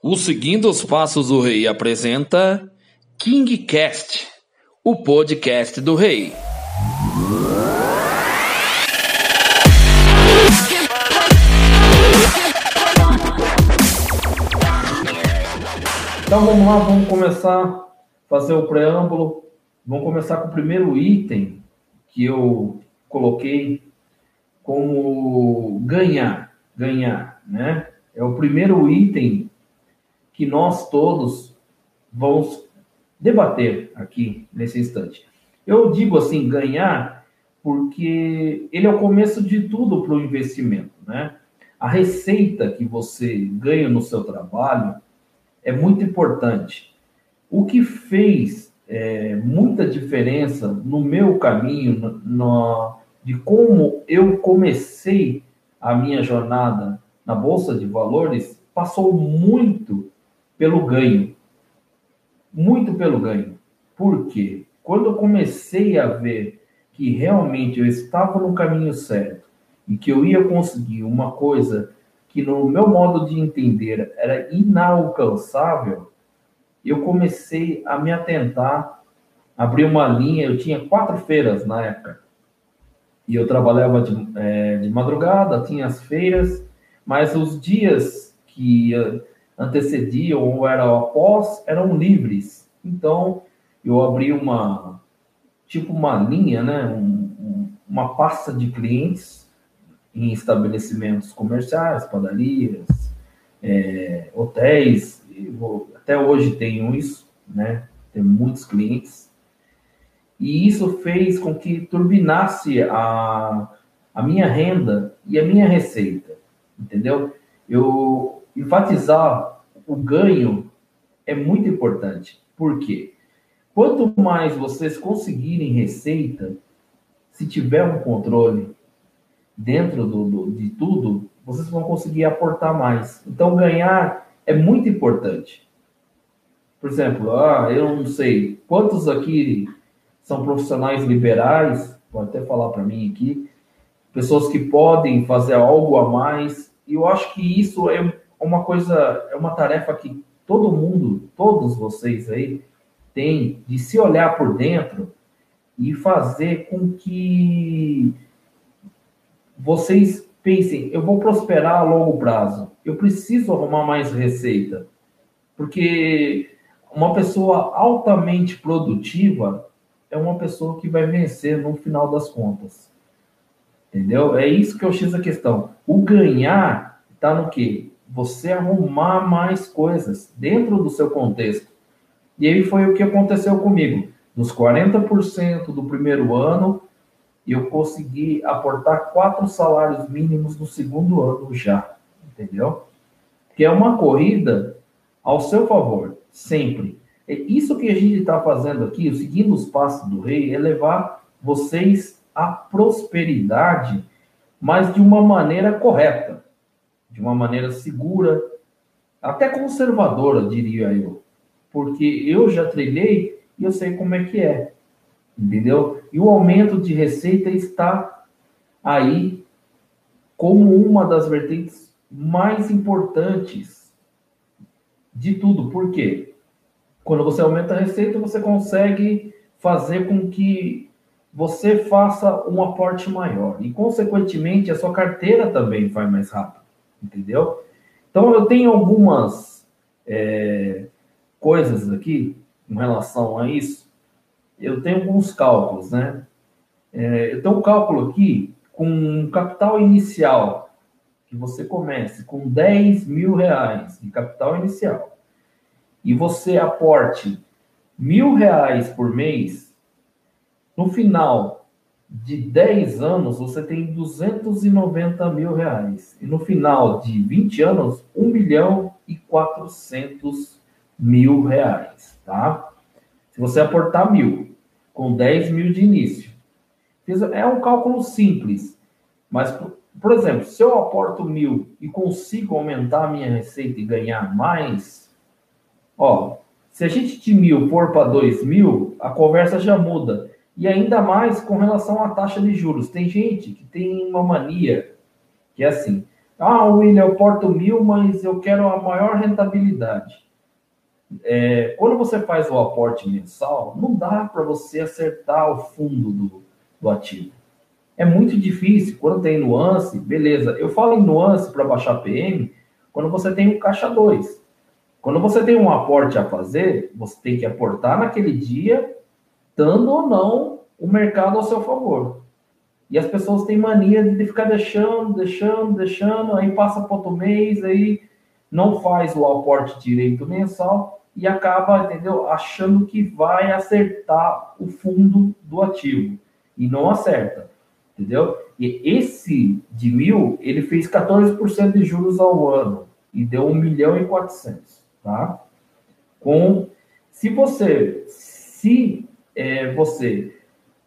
O Seguindo os Passos do Rei apresenta KingCast, o podcast do Rei. Então vamos lá, vamos começar fazer o preâmbulo. Vamos começar com o primeiro item que eu coloquei como ganhar, ganhar, né? É o primeiro item que nós todos vamos debater aqui nesse instante. Eu digo assim, ganhar, porque ele é o começo de tudo para o investimento, né? A receita que você ganha no seu trabalho é muito importante. O que fez é, muita diferença no meu caminho, no, no, de como eu comecei a minha jornada na Bolsa de Valores, passou muito pelo ganho. Muito pelo ganho. Por quê? Quando eu comecei a ver que realmente eu estava no caminho certo e que eu ia conseguir uma coisa que no meu modo de entender era inalcançável, eu comecei a me atentar, abrir uma linha, eu tinha quatro feiras na época, e eu trabalhava de, é, de madrugada, tinha as feiras, mas os dias que antecediam ou eram após eram livres. Então, eu abri uma, tipo uma linha, né? Um, um, uma pasta de clientes em estabelecimentos comerciais, padarias, é, hotéis, até hoje tenho isso, né? Tem muitos clientes. E isso fez com que turbinasse a, a minha renda e a minha receita, entendeu? Eu enfatizar o ganho é muito importante. Por quê? Quanto mais vocês conseguirem receita, se tiver um controle dentro do, do, de tudo, vocês vão conseguir aportar mais. Então, ganhar é muito importante. Por exemplo, ah, eu não sei quantos aqui são profissionais liberais, pode até falar para mim aqui, pessoas que podem fazer algo a mais. E eu acho que isso é uma coisa, é uma tarefa que todo mundo, todos vocês aí, têm de se olhar por dentro e fazer com que vocês pensem, eu vou prosperar a longo prazo, eu preciso arrumar mais receita, porque uma pessoa altamente produtiva é uma pessoa que vai vencer no final das contas. Entendeu? É isso que eu fiz a questão. O ganhar está no quê? Você arrumar mais coisas dentro do seu contexto. E aí foi o que aconteceu comigo. Dos 40% do primeiro ano, eu consegui aportar quatro salários mínimos no segundo ano já, entendeu? Que é uma corrida ao seu favor, sempre. É isso que a gente está fazendo aqui, seguindo os passos do rei, é levar vocês à prosperidade, mas de uma maneira correta, de uma maneira segura, até conservadora, diria eu. Porque eu já trilhei e eu sei como é que é entendeu? E o aumento de receita está aí como uma das vertentes mais importantes de tudo. Por quê? Quando você aumenta a receita, você consegue fazer com que você faça um aporte maior. E, consequentemente, a sua carteira também vai mais rápido. Entendeu? Então, eu tenho algumas é, coisas aqui em relação a isso eu tenho alguns cálculos, né? É, eu tenho um cálculo aqui com um capital inicial, que você comece com 10 mil reais de capital inicial, e você aporte mil reais por mês, no final de 10 anos, você tem 290 mil reais. E no final de 20 anos, 1 milhão e 400 mil reais, tá? Se você aportar mil, com 10 mil de início. É um cálculo simples, mas, por exemplo, se eu aporto mil e consigo aumentar a minha receita e ganhar mais, ó, se a gente de mil for para dois mil, a conversa já muda. E ainda mais com relação à taxa de juros. Tem gente que tem uma mania que é assim: Ah, William, eu porto mil, mas eu quero a maior rentabilidade. É, quando você faz o aporte mensal, não dá para você acertar o fundo do, do ativo. É muito difícil. Quando tem nuance, beleza. Eu falo em nuance para baixar PM quando você tem um caixa 2. Quando você tem um aporte a fazer, você tem que aportar naquele dia, dando ou não o mercado ao seu favor. E as pessoas têm mania de ficar deixando, deixando, deixando, aí passa para outro mês, aí não faz o aporte direito mensal e acaba, entendeu, achando que vai acertar o fundo do ativo e não acerta, entendeu? E esse de mil, ele fez 14% de juros ao ano e deu 1 milhão e 400, tá? Com, se você, se é, você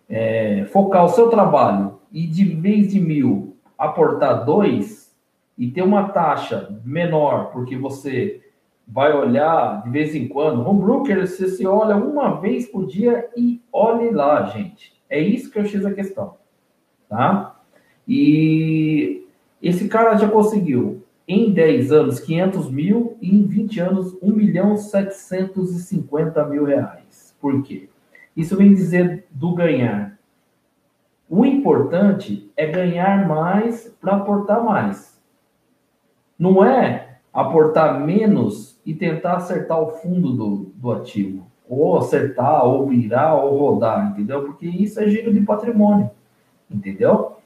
é, focar o seu trabalho e de vez de mil aportar dois e ter uma taxa menor, porque você vai olhar de vez em quando, no broker você se olha uma vez por dia e olhe lá, gente. É isso que eu fiz a questão, tá? E esse cara já conseguiu em 10 anos 500 mil e em 20 anos 1 milhão 750 mil reais. Por quê? Isso vem dizer do ganhar. O importante é ganhar mais para aportar mais. Não é aportar menos e tentar acertar o fundo do, do ativo. Ou acertar, ou virar, ou rodar, entendeu? Porque isso é giro de patrimônio, entendeu?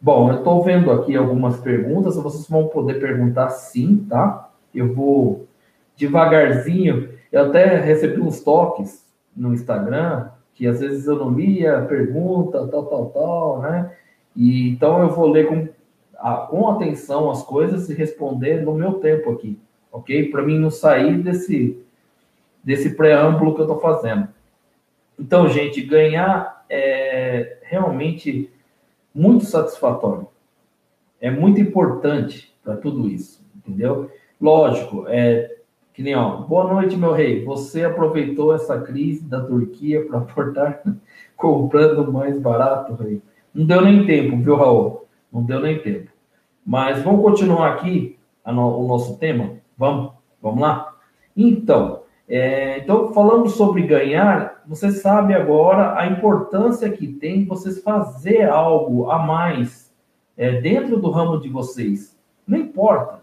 Bom, eu estou vendo aqui algumas perguntas, vocês vão poder perguntar sim, tá? Eu vou devagarzinho, eu até recebi uns toques no Instagram, que às vezes eu não lia pergunta, tal, tal, tal, né? E, então eu vou ler com, a, com atenção as coisas e responder no meu tempo aqui, ok? Para mim não sair desse, desse preâmbulo que eu estou fazendo. Então, gente, ganhar é realmente muito satisfatório. É muito importante para tudo isso, entendeu? Lógico, é que nem, ó, boa noite, meu rei. Você aproveitou essa crise da Turquia para aportar comprando mais barato, rei. Não deu nem tempo, viu, Raul? Não deu nem tempo. Mas vamos continuar aqui no, o nosso tema? Vamos? Vamos lá? Então, é, então, falando sobre ganhar, você sabe agora a importância que tem vocês fazer algo a mais é, dentro do ramo de vocês. Não importa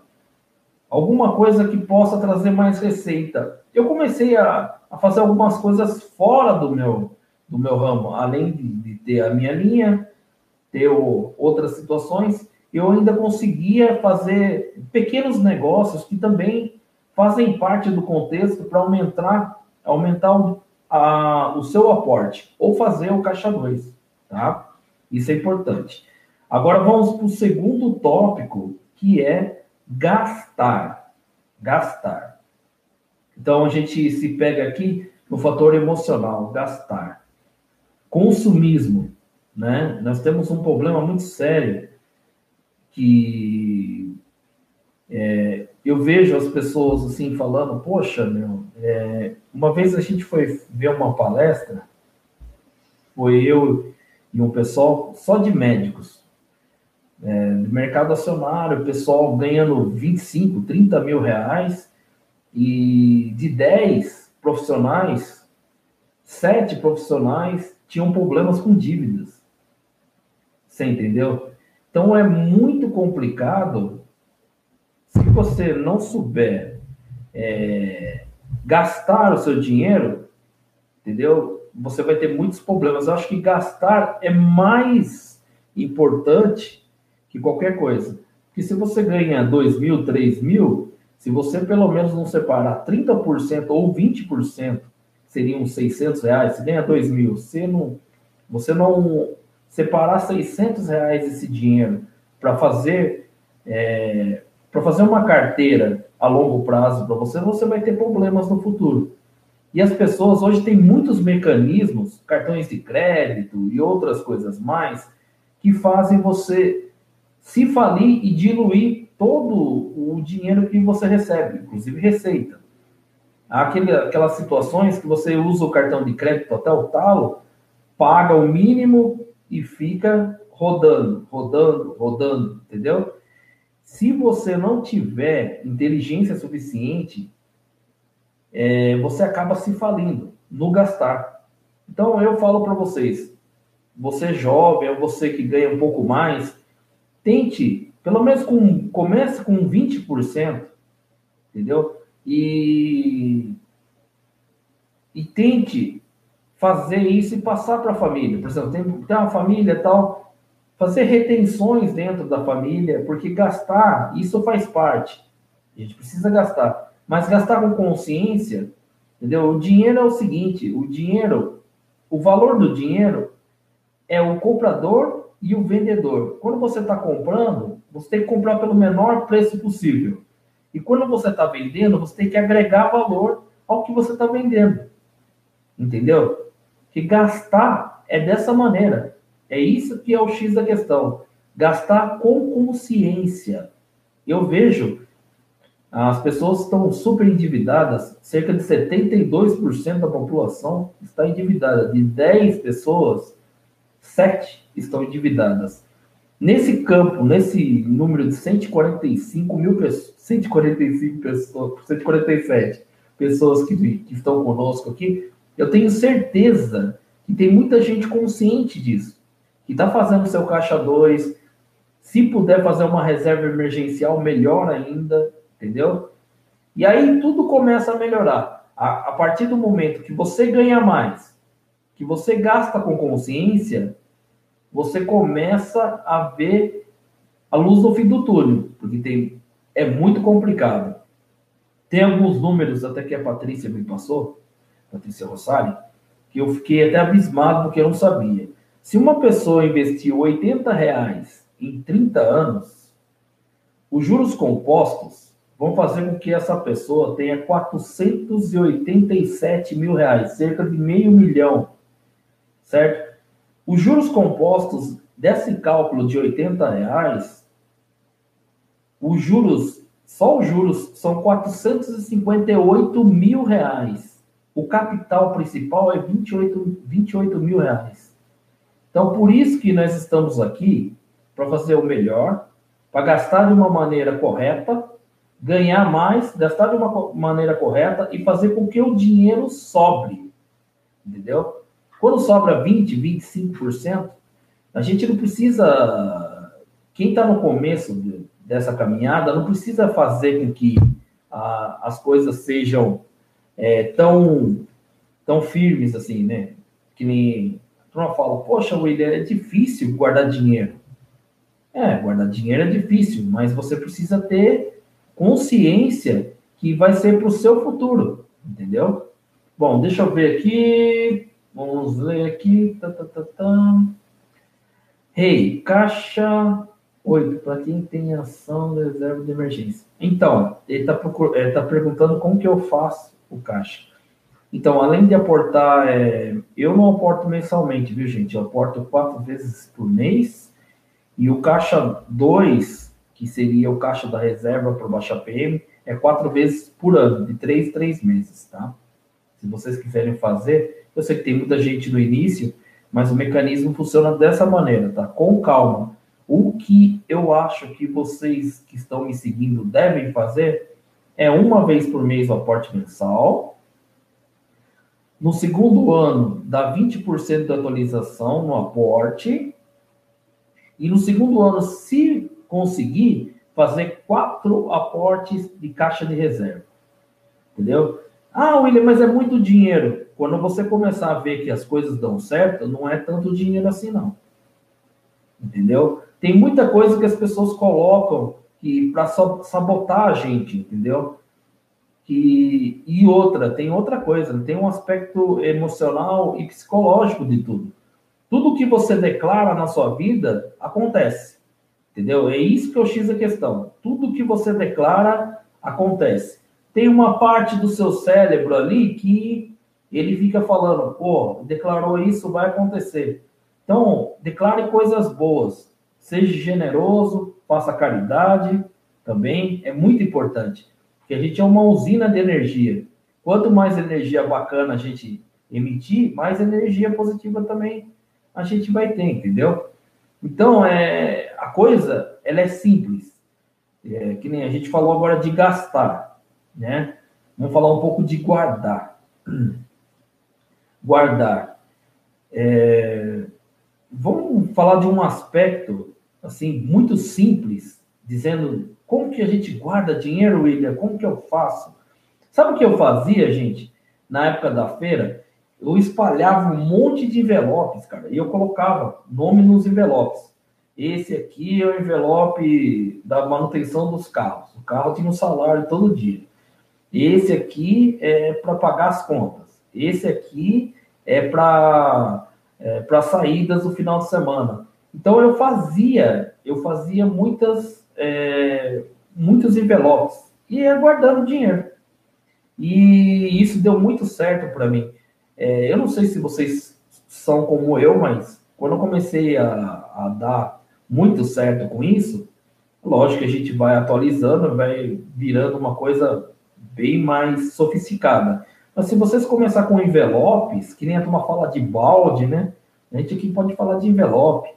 alguma coisa que possa trazer mais receita. Eu comecei a, a fazer algumas coisas fora do meu, do meu ramo, além de, de ter a minha linha, ter o, outras situações, eu ainda conseguia fazer pequenos negócios que também fazem parte do contexto para aumentar, aumentar o, a, o seu aporte, ou fazer o caixa 2, tá? Isso é importante. Agora vamos para o segundo tópico, que é gastar. Gastar. Então a gente se pega aqui no fator emocional, gastar. Consumismo, né? Nós temos um problema muito sério que é, eu vejo as pessoas assim falando, poxa, meu, é, uma vez a gente foi ver uma palestra, foi eu e um pessoal só de médicos, é, mercado acionário, o pessoal ganhando 25, 30 mil reais, e de 10 profissionais, 7 profissionais tinham problemas com dívidas. Você entendeu? Então é muito complicado se você não souber é, gastar o seu dinheiro, entendeu? Você vai ter muitos problemas. Eu acho que gastar é mais importante que qualquer coisa. Porque se você ganha 2 mil, 3 mil, se você pelo menos não separar 30% ou 20%, seriam 600 reais, se ganha 2 mil, você não, você não separar 600 reais esse dinheiro para fazer é, para fazer uma carteira a longo prazo para você, você vai ter problemas no futuro. E as pessoas hoje têm muitos mecanismos, cartões de crédito e outras coisas mais, que fazem você se falir e diluir todo o dinheiro que você recebe, inclusive receita. Aquele, aquelas situações que você usa o cartão de crédito até o talo, paga o mínimo e fica rodando, rodando, rodando, entendeu? Se você não tiver inteligência suficiente, é, você acaba se falindo no gastar. Então eu falo para vocês, você jovem ou você que ganha um pouco mais, tente, pelo menos com, comece com 20%, entendeu? E, e tente fazer isso e passar para a família. Por exemplo, tem, tem uma família tal, fazer retenções dentro da família, porque gastar, isso faz parte. A gente precisa gastar. Mas gastar com consciência, entendeu? O dinheiro é o seguinte, o dinheiro, o valor do dinheiro é o comprador e o vendedor. Quando você está comprando, você tem que comprar pelo menor preço possível. E quando você está vendendo, você tem que agregar valor ao que você está vendendo. Entendeu? Que gastar é dessa maneira. É isso que é o X da questão. Gastar com consciência. Eu vejo as pessoas estão super endividadas, cerca de 72% da população está endividada. De 10 pessoas, 7 estão endividadas. Nesse campo, nesse número de 145 mil pessoas, 145 pessoas, 147 pessoas que, que estão conosco aqui, eu tenho certeza que tem muita gente consciente disso, que está fazendo seu caixa 2, se puder fazer uma reserva emergencial, melhor ainda, entendeu? E aí tudo começa a melhorar. A, a partir do momento que você ganha mais, que você gasta com consciência, você começa a ver a luz no fim do túnel, porque tem, é muito complicado. Tem alguns números, até que a Patrícia me passou, Patrícia Rossari, que eu fiquei até abismado porque eu não sabia. Se uma pessoa investiu 80 reais em 30 anos, os juros compostos vão fazer com que essa pessoa tenha 487 mil reais, cerca de meio milhão, certo? Os juros compostos desse cálculo de 80 reais, os juros, só os juros são 458 mil reais. O capital principal é 28, 28 mil reais. Então, por isso que nós estamos aqui, para fazer o melhor, para gastar de uma maneira correta, ganhar mais, gastar de uma maneira correta e fazer com que o dinheiro sobre. Entendeu? Quando sobra 20%, 25%, a gente não precisa. Quem está no começo de, dessa caminhada não precisa fazer com que a, as coisas sejam é, tão, tão firmes assim, né? Que nem. Turma fala, poxa, William, é difícil guardar dinheiro. É, guardar dinheiro é difícil, mas você precisa ter consciência que vai ser para o seu futuro, entendeu? Bom, deixa eu ver aqui. Vamos ler aqui. Tá, tá, tá, tá. Hey, caixa 8, para quem tem ação reserva de emergência. Então, ele está tá perguntando como que eu faço o caixa. Então, além de aportar, é, eu não aporto mensalmente, viu, gente? Eu aporto quatro vezes por mês. E o caixa 2, que seria o caixa da reserva para o Baixa PM, é quatro vezes por ano, de três três meses, tá? Se vocês quiserem fazer, eu sei que tem muita gente no início, mas o mecanismo funciona dessa maneira, tá? Com calma. O que eu acho que vocês que estão me seguindo devem fazer é uma vez por mês o aporte mensal. No segundo ano, dá 20% de atualização no aporte. E no segundo ano, se conseguir, fazer quatro aportes de caixa de reserva. Entendeu? Ah, William, mas é muito dinheiro. Quando você começar a ver que as coisas dão certo, não é tanto dinheiro assim, não. Entendeu? Tem muita coisa que as pessoas colocam que para sabotar a gente, entendeu? Que, e outra, tem outra coisa, tem um aspecto emocional e psicológico de tudo. Tudo que você declara na sua vida acontece. Entendeu? É isso que eu X a questão. Tudo que você declara acontece. Tem uma parte do seu cérebro ali que ele fica falando, pô, declarou isso, vai acontecer. Então, declare coisas boas, seja generoso, faça caridade também, é muito importante, porque a gente é uma usina de energia. Quanto mais energia bacana a gente emitir, mais energia positiva também a gente vai ter, entendeu? Então, é, a coisa, ela é simples. É, que nem a gente falou agora de gastar, né? Vamos falar um pouco de guardar. Guardar. É, vamos falar de um aspecto assim muito simples, dizendo como que a gente guarda dinheiro, William? Como que eu faço? Sabe o que eu fazia, gente? Na época da feira, eu espalhava um monte de envelopes, cara, e eu colocava nome nos envelopes. Esse aqui é o envelope da manutenção dos carros. O carro tinha um salário todo dia. Esse aqui é para pagar as contas. Esse aqui é para é, para saídas do final de semana. Então eu fazia, eu fazia muitas é, muitos envelopes e ia guardando dinheiro. E isso deu muito certo para mim. É, eu não sei se vocês são como eu, mas quando eu comecei a, a dar muito certo com isso, lógico que a gente vai atualizando, vai virando uma coisa bem mais sofisticada. Mas se vocês começar com envelopes, que nem a turma fala de balde, né? A gente aqui pode falar de envelope,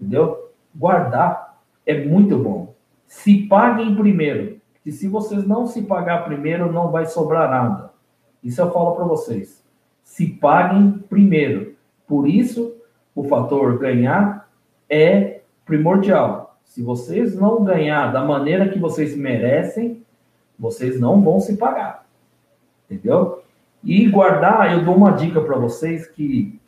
entendeu? Guardar é muito bom. Se paguem primeiro, que se vocês não se pagar primeiro, não vai sobrar nada. Isso eu falo para vocês se paguem primeiro. Por isso, o fator ganhar é primordial. Se vocês não ganhar da maneira que vocês merecem, vocês não vão se pagar. Entendeu? E guardar, eu dou uma dica para vocês que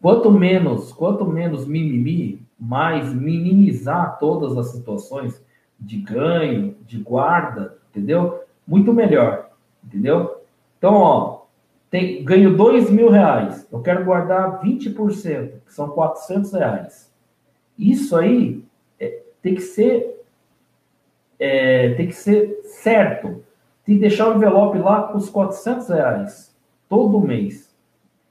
quanto menos, quanto menos mimimi, mais minimizar todas as situações de ganho, de guarda, entendeu? Muito melhor, entendeu? Então, ó, tem, ganho dois mil reais, eu quero guardar 20%, que são 400 reais. Isso aí é, tem que ser é, tem que ser certo. Tem que deixar o envelope lá com os 400 reais todo mês.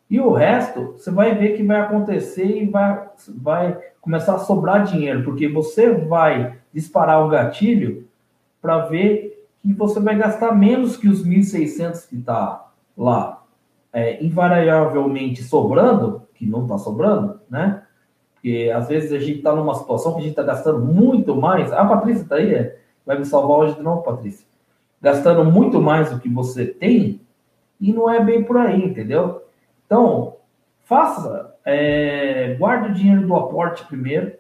E o resto, você vai ver que vai acontecer e vai, vai começar a sobrar dinheiro, porque você vai disparar o gatilho para ver que você vai gastar menos que os 1.600 que está lá é, invariavelmente sobrando, que não está sobrando, né? Porque às vezes a gente está numa situação que a gente está gastando muito mais. A Patrícia está aí, é, vai me salvar hoje de novo, Patrícia. Gastando muito mais do que você tem, e não é bem por aí, entendeu? Então, faça, é, guarde o dinheiro do aporte primeiro,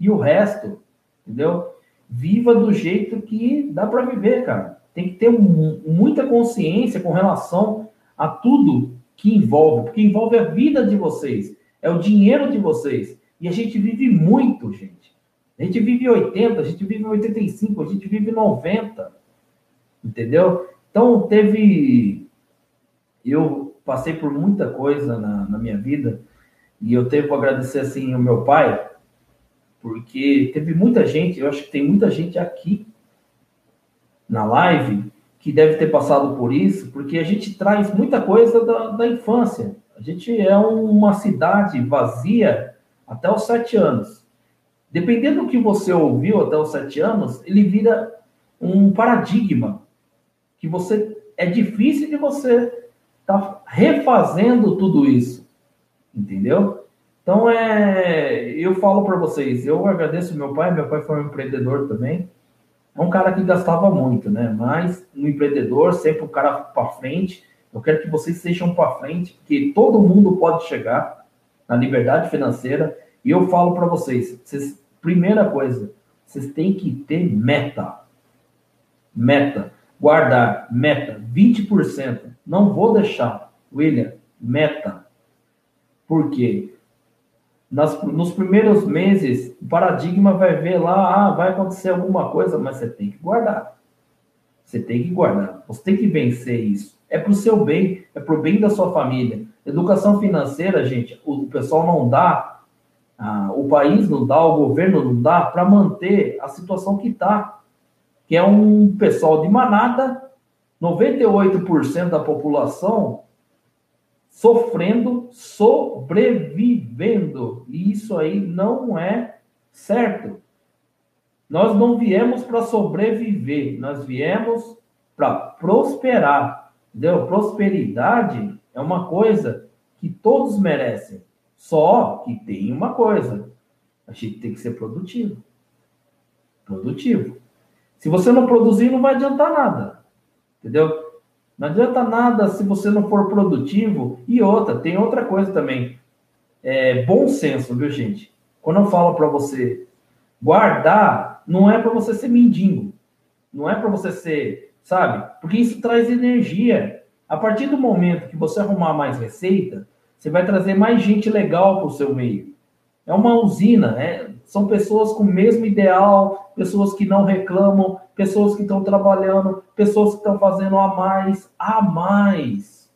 e o resto, entendeu? Viva do jeito que dá para viver, cara. Tem que ter muita consciência com relação a tudo que envolve, porque envolve a vida de vocês, é o dinheiro de vocês. E a gente vive muito, gente. A gente vive 80, a gente vive 85, a gente vive 90. Entendeu? Então, teve. Eu passei por muita coisa na, na minha vida e eu tenho que agradecer assim o meu pai, porque teve muita gente, eu acho que tem muita gente aqui na live que deve ter passado por isso, porque a gente traz muita coisa da, da infância. A gente é uma cidade vazia até os sete anos. Dependendo do que você ouviu até os sete anos, ele vira um paradigma que você é difícil de você estar tá refazendo tudo isso, entendeu? Então é, eu falo para vocês, eu agradeço meu pai, meu pai foi um empreendedor também. É um cara que gastava muito, né? Mas no empreendedor, sempre o cara para frente. Eu quero que vocês sejam para frente, porque todo mundo pode chegar na liberdade financeira. E eu falo para vocês, vocês, primeira coisa, vocês têm que ter meta. Meta. Guardar meta 20%. Não vou deixar, William, meta. Por quê? nas, nos primeiros meses, o paradigma vai ver lá, ah, vai acontecer alguma coisa, mas você tem que guardar. Você tem que guardar. Você tem que vencer isso. É para o seu bem, é para o bem da sua família. Educação financeira, gente, o, pessoal não dá, ah, o país não dá, o governo não dá para manter a situação que está. Que é um pessoal de manada, 98% da população sofrendo, sobrevivendo. E isso aí não é certo. Nós não viemos para sobreviver, nós viemos para prosperar. Entendeu? Prosperidade é uma coisa que todos merecem. Só que tem uma coisa: a gente tem que ser produtivo. Produtivo. Se você não produzir, não vai adiantar nada. Entendeu? Não adianta nada se você não for produtivo. E outra, tem outra coisa também. É bom senso, viu, gente? Quando eu falo para você guardar, não é para você ser mendigo. Não é para você ser, sabe? Porque isso traz energia. A partir do momento que você arrumar mais receita, você vai trazer mais gente legal para o seu meio. É uma usina, né? São pessoas com o mesmo ideal, pessoas que não reclamam, pessoas que estão trabalhando, pessoas que estão fazendo a mais, a mais.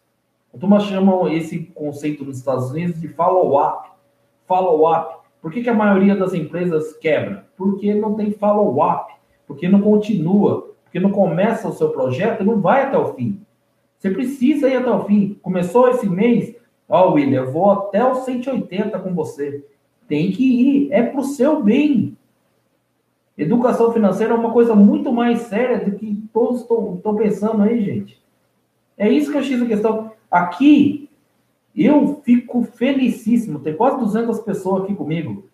A turma chama esse conceito nos Estados Unidos de follow-up. Follow-up. Por que, que a maioria das empresas quebra? Porque não tem follow-up, porque não continua, porque não começa o seu projeto e não vai até o fim. Você precisa ir até o fim. Começou esse mês, ó, oh, William, eu vou até os 180 com você. Tem que ir, é para o seu bem. Educação financeira é uma coisa muito mais séria do que todos estão pensando aí, gente. É isso que eu fiz a questão. Aqui, eu fico felicíssimo, tem quase 200 pessoas aqui comigo,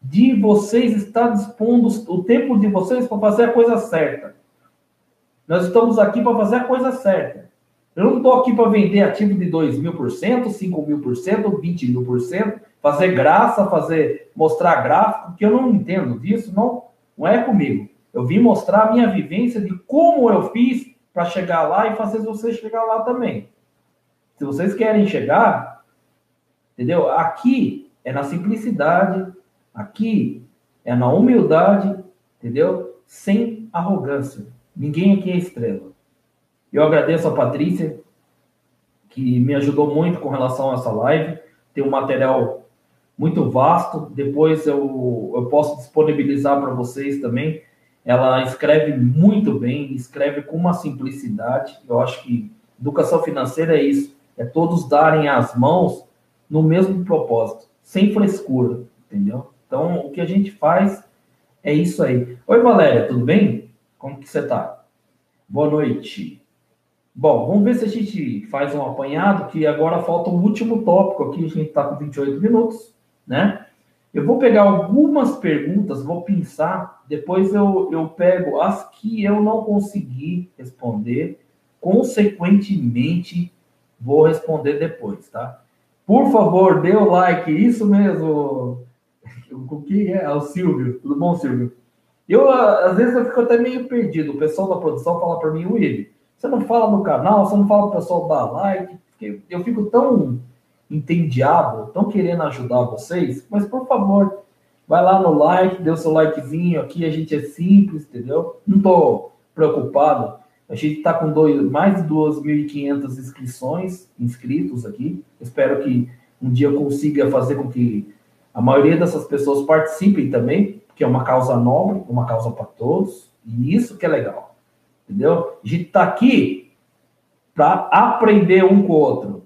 de vocês estar dispondo o tempo de vocês para fazer a coisa certa. Nós estamos aqui para fazer a coisa certa. Eu não estou aqui para vender ativo de 2 mil por cento, 5 mil por cento, 20 mil por cento, fazer graça, fazer mostrar gráfico, que eu não entendo disso, não, não é comigo. Eu vim mostrar a minha vivência de como eu fiz para chegar lá e fazer vocês chegar lá também. Se vocês querem chegar, entendeu? Aqui é na simplicidade, aqui é na humildade, entendeu? Sem arrogância. Ninguém aqui é estrela. Eu agradeço a Patrícia, que me ajudou muito com relação a essa live. Tem um material muito vasto. Depois eu, eu posso disponibilizar para vocês também. Ela escreve muito bem, escreve com uma simplicidade. Eu acho que educação financeira é isso: é todos darem as mãos no mesmo propósito, sem frescura, entendeu? Então, o que a gente faz é isso aí. Oi, Valéria, tudo bem? Como que você está? Boa noite. Bom, vamos ver se a gente faz um apanhado, que agora falta o um último tópico aqui, a gente está com 28 minutos, né? Eu vou pegar algumas perguntas, vou pensar, depois eu, eu pego as que eu não consegui responder, consequentemente vou responder depois, tá? Por favor, dê o like, isso mesmo. O que é? é? o Silvio. Tudo bom, Silvio? Eu, às vezes, eu fico até meio perdido. O pessoal da produção fala para mim, Willi, você não fala no canal, você não fala para o pessoal dar like. Eu fico tão entendiado, tão querendo ajudar vocês, mas por favor, vai lá no like, dê o seu likezinho aqui, a gente é simples, entendeu? Não estou preocupado. A gente está com dois, mais de 2.500 inscrições, inscritos aqui. Espero que um dia eu consiga fazer com que a maioria dessas pessoas participem também, porque é uma causa nobre, uma causa para todos, e isso que é legal. Entendeu? A gente está aqui para aprender um com o outro.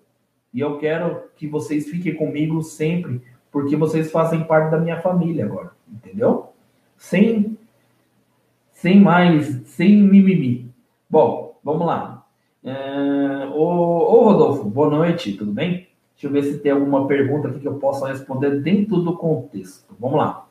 E eu quero que vocês fiquem comigo sempre, porque vocês fazem parte da minha família agora. Entendeu? Sem, sem mais, sem mimimi. Bom, vamos lá. É, ô, Rodolfo, boa noite, tudo bem? Deixa eu ver se tem alguma pergunta aqui que eu possa responder dentro do contexto. Vamos lá.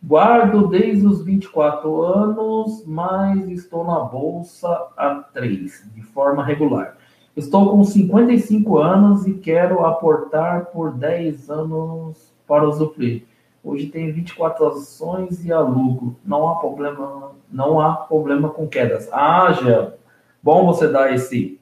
Guardo desde os 24 anos, mas estou na bolsa há 3, de forma regular. Estou com 55 anos e quero aportar por 10 anos para usufruir. Hoje tenho 24 ações e alugo. Não há problema, não há problema com quedas. Ah, já. Bom você dar esse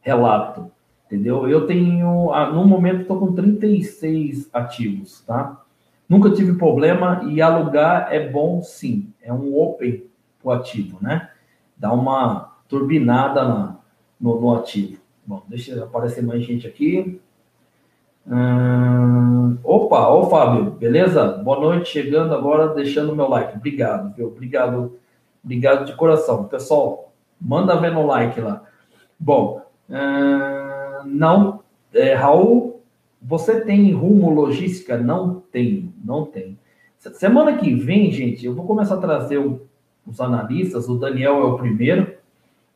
relato, entendeu? Eu tenho, ah, no momento estou com 36 ativos, tá? Nunca tive problema e alugar é bom sim. É um open o ativo, né? Dá uma turbinada na, no, no, ativo. Bom, deixa aparecer mais gente aqui. Hum, opa, ô Fábio, beleza? Boa noite, chegando agora, deixando meu like. Obrigado, viu? Obrigado, obrigado de coração. Pessoal, manda ver no like lá. Bom, hum, não, é, Raul você tem rumo logística? Não tem, não tem. Semana que vem, gente, eu vou começar a trazer os analistas. O Daniel é o primeiro,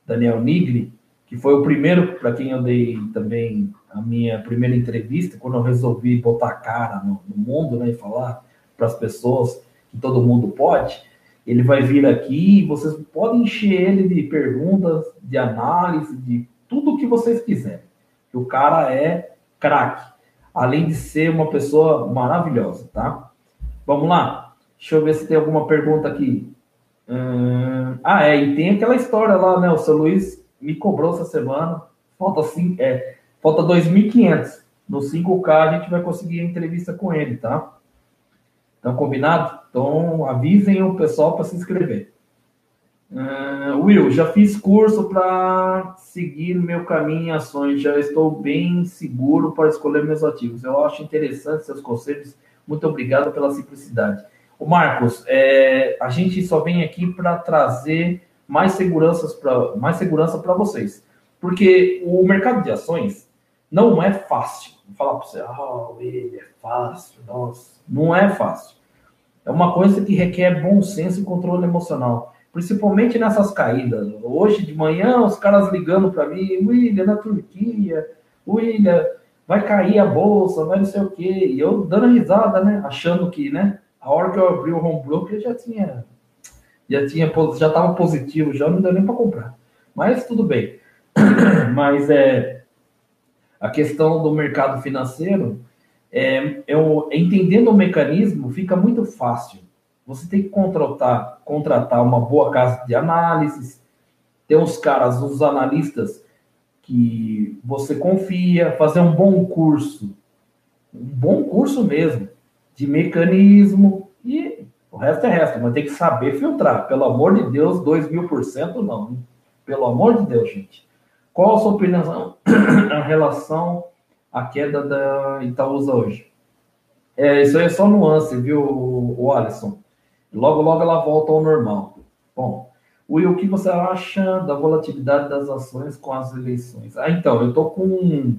Daniel Nigri, que foi o primeiro para quem eu dei também a minha primeira entrevista, quando eu resolvi botar a cara no, no mundo né, e falar para as pessoas que todo mundo pode. Ele vai vir aqui, vocês podem encher ele de perguntas, de análise, de tudo que vocês quiserem. O cara é craque, além de ser uma pessoa maravilhosa, tá? Vamos lá. Deixa eu ver se tem alguma pergunta aqui. Hum, ah, é, e tem aquela história lá, né? O seu Luiz me cobrou essa semana. Falta, cinco, é, falta 2.500. No 5K a gente vai conseguir a entrevista com ele, tá? Então, combinado? Então, avisem o pessoal para se inscrever. Uh, Will, já fiz curso para seguir meu caminho em ações. Já estou bem seguro para escolher meus ativos. Eu acho interessante seus conselhos. Muito obrigado pela simplicidade. O Marcos, é, a gente só vem aqui para trazer mais seguranças para mais segurança para vocês, porque o mercado de ações não é fácil. Vou falar para você, ah, ele é fácil, nossa, não é fácil. É uma coisa que requer bom senso e controle emocional, principalmente nessas caídas. Hoje de manhã, os caras ligando para mim, William, na Turquia, William, vai cair a bolsa, vai não sei o quê. E eu dando risada, né? Achando que, né? A hora que eu abri o home broker já tinha já tinha já estava positivo, já não deu nem para comprar. Mas tudo bem. Mas é a questão do mercado financeiro é, eu, entendendo o mecanismo fica muito fácil. Você tem que contratar, contratar uma boa casa de análises, ter uns caras, os analistas que você confia, fazer um bom curso, um bom curso mesmo, de mecanismo, o resto é resto, mas tem que saber filtrar. Pelo amor de Deus, 2 mil por cento não. Pelo amor de Deus, gente. Qual a sua opinião em relação à queda da Itaúsa hoje? É, isso aí é só nuance, viu, o Alisson? Logo, logo ela volta ao normal. Bom, Will, o que você acha da volatilidade das ações com as eleições? Ah, então, eu tô com.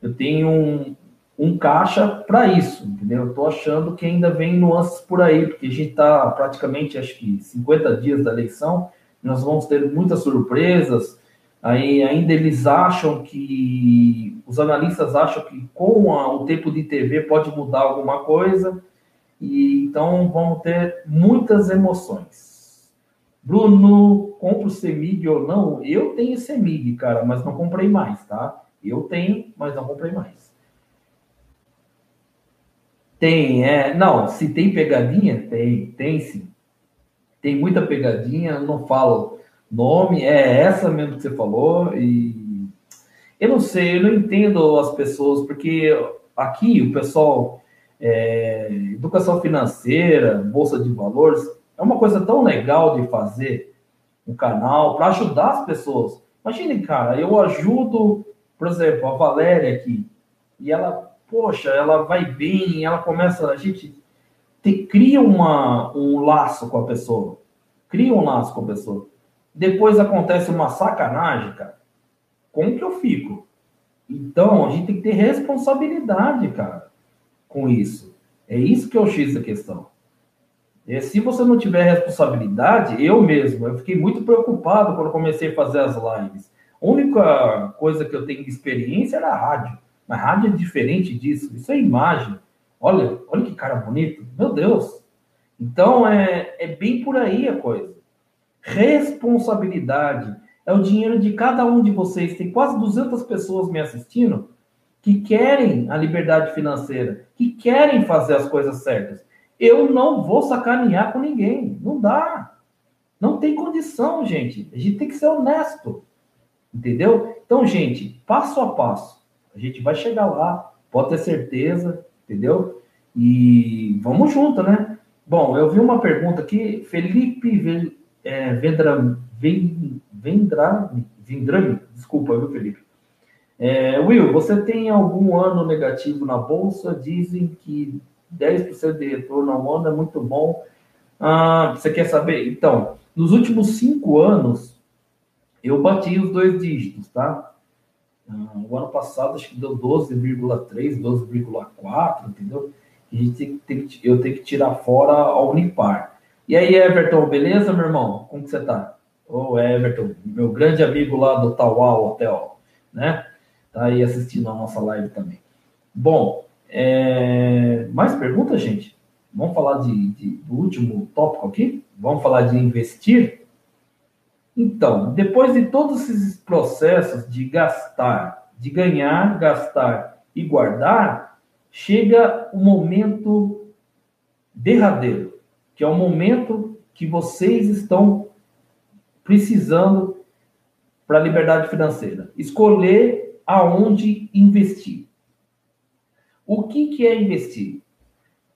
Eu tenho um, um caixa para isso, entendeu? Eu tô achando que ainda vem nuances por aí, porque a gente está praticamente, acho que 50 dias da eleição, nós vamos ter muitas surpresas. Aí ainda eles acham que os analistas acham que com a, o tempo de TV pode mudar alguma coisa. E então vamos ter muitas emoções. Bruno, compro Semig ou não? Eu tenho Semig, cara, mas não comprei mais, tá? Eu tenho, mas não comprei mais. Tem, é. Não, se tem pegadinha, tem, tem sim. Tem muita pegadinha, não falo nome, é essa mesmo que você falou, e eu não sei, eu não entendo as pessoas, porque aqui o pessoal, é, educação financeira, bolsa de valores, é uma coisa tão legal de fazer um canal para ajudar as pessoas. Imagine, cara, eu ajudo, por exemplo, a Valéria aqui, e ela poxa, ela vai bem, ela começa, a gente te, cria uma, um laço com a pessoa, cria um laço com a pessoa. Depois acontece uma sacanagem, cara. Como que eu fico? Então, a gente tem que ter responsabilidade, cara, com isso. É isso que é o X da questão. E se você não tiver responsabilidade, eu mesmo, eu fiquei muito preocupado quando comecei a fazer as lives. A única coisa que eu tenho de experiência era a rádio. Mas rádio é diferente disso. Isso é imagem. Olha, olha que cara bonito. Meu Deus. Então é, é bem por aí a coisa. Responsabilidade é o dinheiro de cada um de vocês. Tem quase 200 pessoas me assistindo que querem a liberdade financeira, que querem fazer as coisas certas. Eu não vou sacanear com ninguém. Não dá. Não tem condição, gente. A gente tem que ser honesto. Entendeu? Então, gente, passo a passo. A gente vai chegar lá, pode ter certeza, entendeu? E vamos junto, né? Bom, eu vi uma pergunta aqui, Felipe é, Vendra, Vendra, Vendrame, desculpa, viu, Felipe? É, Will, você tem algum ano negativo na bolsa? Dizem que 10% de retorno ao ano é muito bom. Ah, você quer saber? Então, nos últimos cinco anos, eu bati os dois dígitos, tá? Uh, o ano passado acho que deu 12,3, 12,4, entendeu? a gente tem, tem, eu tenho que tirar fora a Unipar. E aí, Everton, beleza, meu irmão? Como que você tá? Ô, oh, Everton, meu grande amigo lá do Tauá Hotel, né? Tá aí assistindo a nossa live também. Bom, é... mais perguntas, gente? Vamos falar de, de, do último tópico aqui? Vamos falar de investir? Então, depois de todos esses processos de gastar, de ganhar, gastar e guardar, chega o momento derradeiro, que é o momento que vocês estão precisando para a liberdade financeira. Escolher aonde investir. O que, que é investir?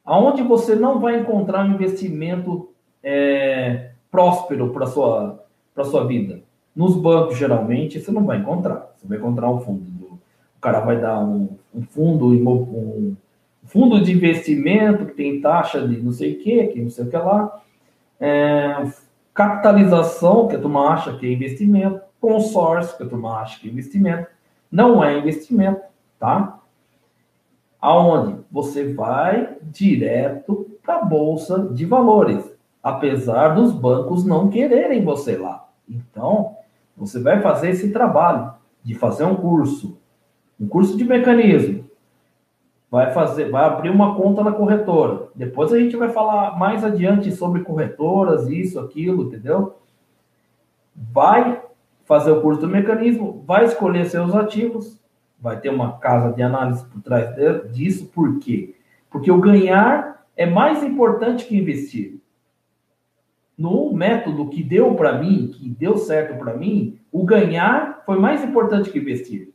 Aonde você não vai encontrar um investimento é, próspero para sua para sua vida. Nos bancos, geralmente, você não vai encontrar. Você vai encontrar um fundo. Do, o cara vai dar um, um fundo, um fundo de investimento que tem taxa de não sei o que, que não sei o que lá. É, capitalização, que a turma acha que é investimento. Consórcio, que a turma acha que é investimento. Não é investimento, tá? Aonde você vai direto para a bolsa de valores, apesar dos bancos não quererem você lá. Então, você vai fazer esse trabalho de fazer um curso, um curso de mecanismo. Vai fazer, vai abrir uma conta na corretora. Depois a gente vai falar mais adiante sobre corretoras, isso, aquilo, entendeu? Vai fazer o curso do mecanismo, vai escolher seus ativos, vai ter uma casa de análise por trás disso, por quê? Porque o ganhar é mais importante que investir no método que deu para mim, que deu certo para mim, o ganhar foi mais importante que investir.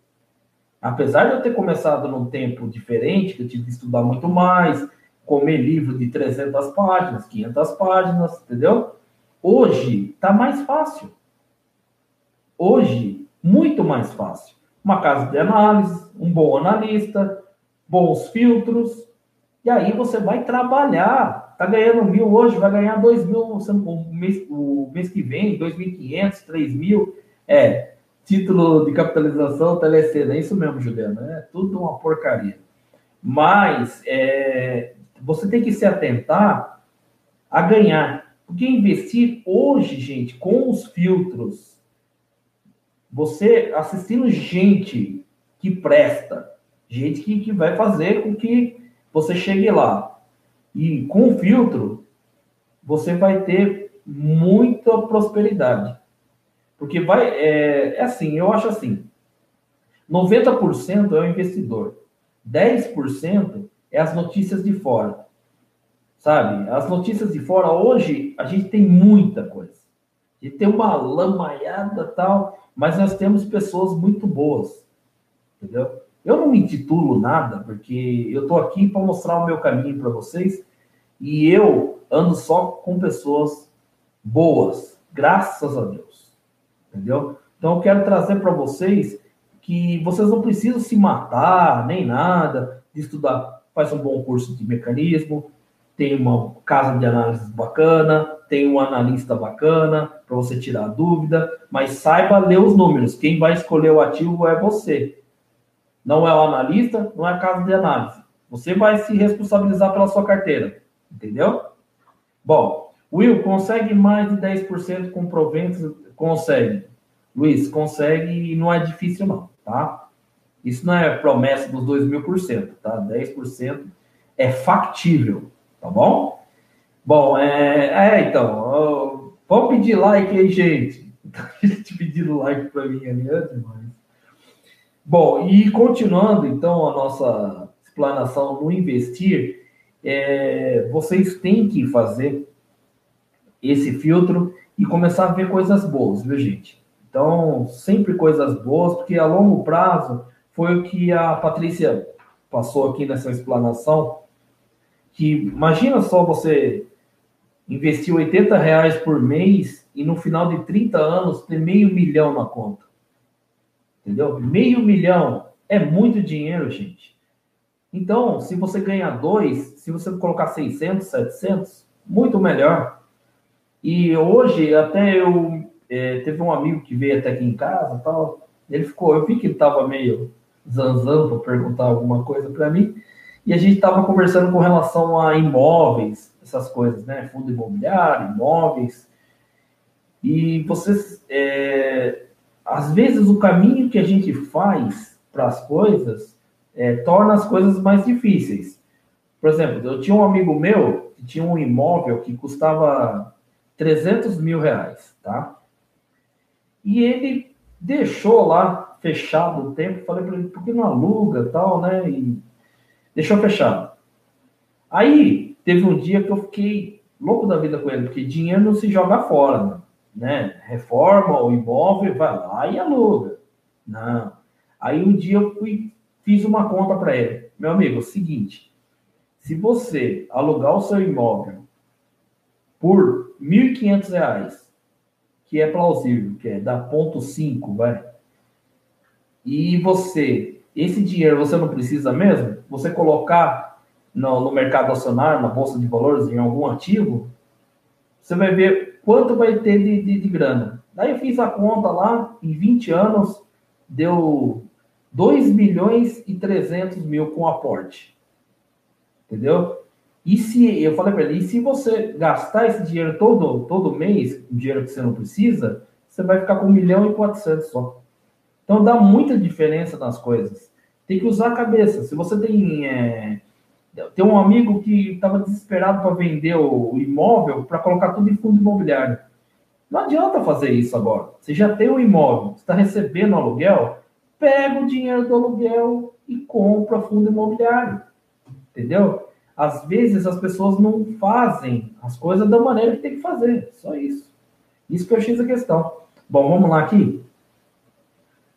Apesar de eu ter começado num tempo diferente, que eu tive que estudar muito mais, comer livro de 300 páginas, 500 páginas, entendeu? Hoje está mais fácil. Hoje, muito mais fácil. Uma casa de análise, um bom analista, bons filtros, e aí você vai trabalhar Tá ganhando mil hoje, vai ganhar dois mil o mês, o mês que vem, dois mil quinhentos, três mil. É, título de capitalização telecena, é isso mesmo, Juliana, é tudo uma porcaria. Mas é, você tem que se atentar a ganhar. Porque investir hoje, gente, com os filtros, você assistindo gente que presta, gente que, que vai fazer com que você chegue lá. E com filtro, você vai ter muita prosperidade. Porque vai. É, é assim, eu acho assim: 90% é o investidor, 10% é as notícias de fora. Sabe? As notícias de fora, hoje, a gente tem muita coisa. Gente tem uma lamaiada tal, mas nós temos pessoas muito boas. Entendeu? Eu não me intitulo nada, porque eu estou aqui para mostrar o meu caminho para vocês e eu ando só com pessoas boas, graças a Deus. Entendeu? Então eu quero trazer para vocês que vocês não precisam se matar nem nada de estudar. Faz um bom curso de mecanismo, tem uma casa de análise bacana, tem um analista bacana para você tirar dúvida, mas saiba ler os números. Quem vai escolher o ativo é você. Não é o analista, não é a casa de análise. Você vai se responsabilizar pela sua carteira. Entendeu? Bom, Will, consegue mais de 10% com proventos? Consegue. Luiz, consegue e não é difícil não, tá? Isso não é promessa dos 2 mil por cento, tá? 10% é factível, tá bom? Bom, é, é então, vamos pedir like aí, gente. gente pedindo like para mim ali antes, mas... Bom, e continuando então a nossa explanação no investir, é, vocês têm que fazer esse filtro e começar a ver coisas boas, viu, gente? Então, sempre coisas boas, porque a longo prazo foi o que a Patrícia passou aqui nessa explanação, que imagina só você investir 80 reais por mês e no final de 30 anos ter meio milhão na conta. Entendeu? Meio milhão é muito dinheiro, gente. Então, se você ganhar dois, se você colocar 600, 700, muito melhor. E hoje, até eu. É, teve um amigo que veio até aqui em casa tal. Ele ficou. Eu vi que ele estava meio zanzando para perguntar alguma coisa para mim. E a gente estava conversando com relação a imóveis, essas coisas, né? Fundo imobiliário, imóveis. E vocês. É, às vezes, o caminho que a gente faz para as coisas é, torna as coisas mais difíceis. Por exemplo, eu tinha um amigo meu que tinha um imóvel que custava 300 mil reais, tá? E ele deixou lá fechado o tempo, falei para ele, por que não aluga tal, né? E deixou fechado. Aí, teve um dia que eu fiquei louco da vida com ele, porque dinheiro não se joga fora, né? Reforma o imóvel, vai lá e aluga. Não. Aí um dia eu fui, fiz uma conta para ele. Meu amigo, é o seguinte, se você alugar o seu imóvel por R$ 1.500, que é plausível, que é da ponto 5, vai, e você, esse dinheiro você não precisa mesmo, você colocar no, no mercado acionário, na bolsa de valores, em algum ativo, você vai ver quanto vai ter de, de, de grana. Daí eu fiz a conta lá, em 20 anos, deu 2 milhões e 300 mil com aporte. Entendeu? E se, eu falei para ele, e se você gastar esse dinheiro todo, todo mês, o dinheiro que você não precisa, você vai ficar com 1 milhão e 400 só. Então dá muita diferença nas coisas. Tem que usar a cabeça. Se você tem. É, tem um amigo que estava desesperado para vender o, imóvel para colocar tudo em fundo imobiliário. Não adianta fazer isso agora. Você já tem o um imóvel, está recebendo aluguel, pega o dinheiro do aluguel e compra fundo imobiliário. Entendeu? Às vezes as pessoas não fazem as coisas da maneira que tem que fazer. Só isso. Isso que eu achei a questão. Bom, vamos lá aqui.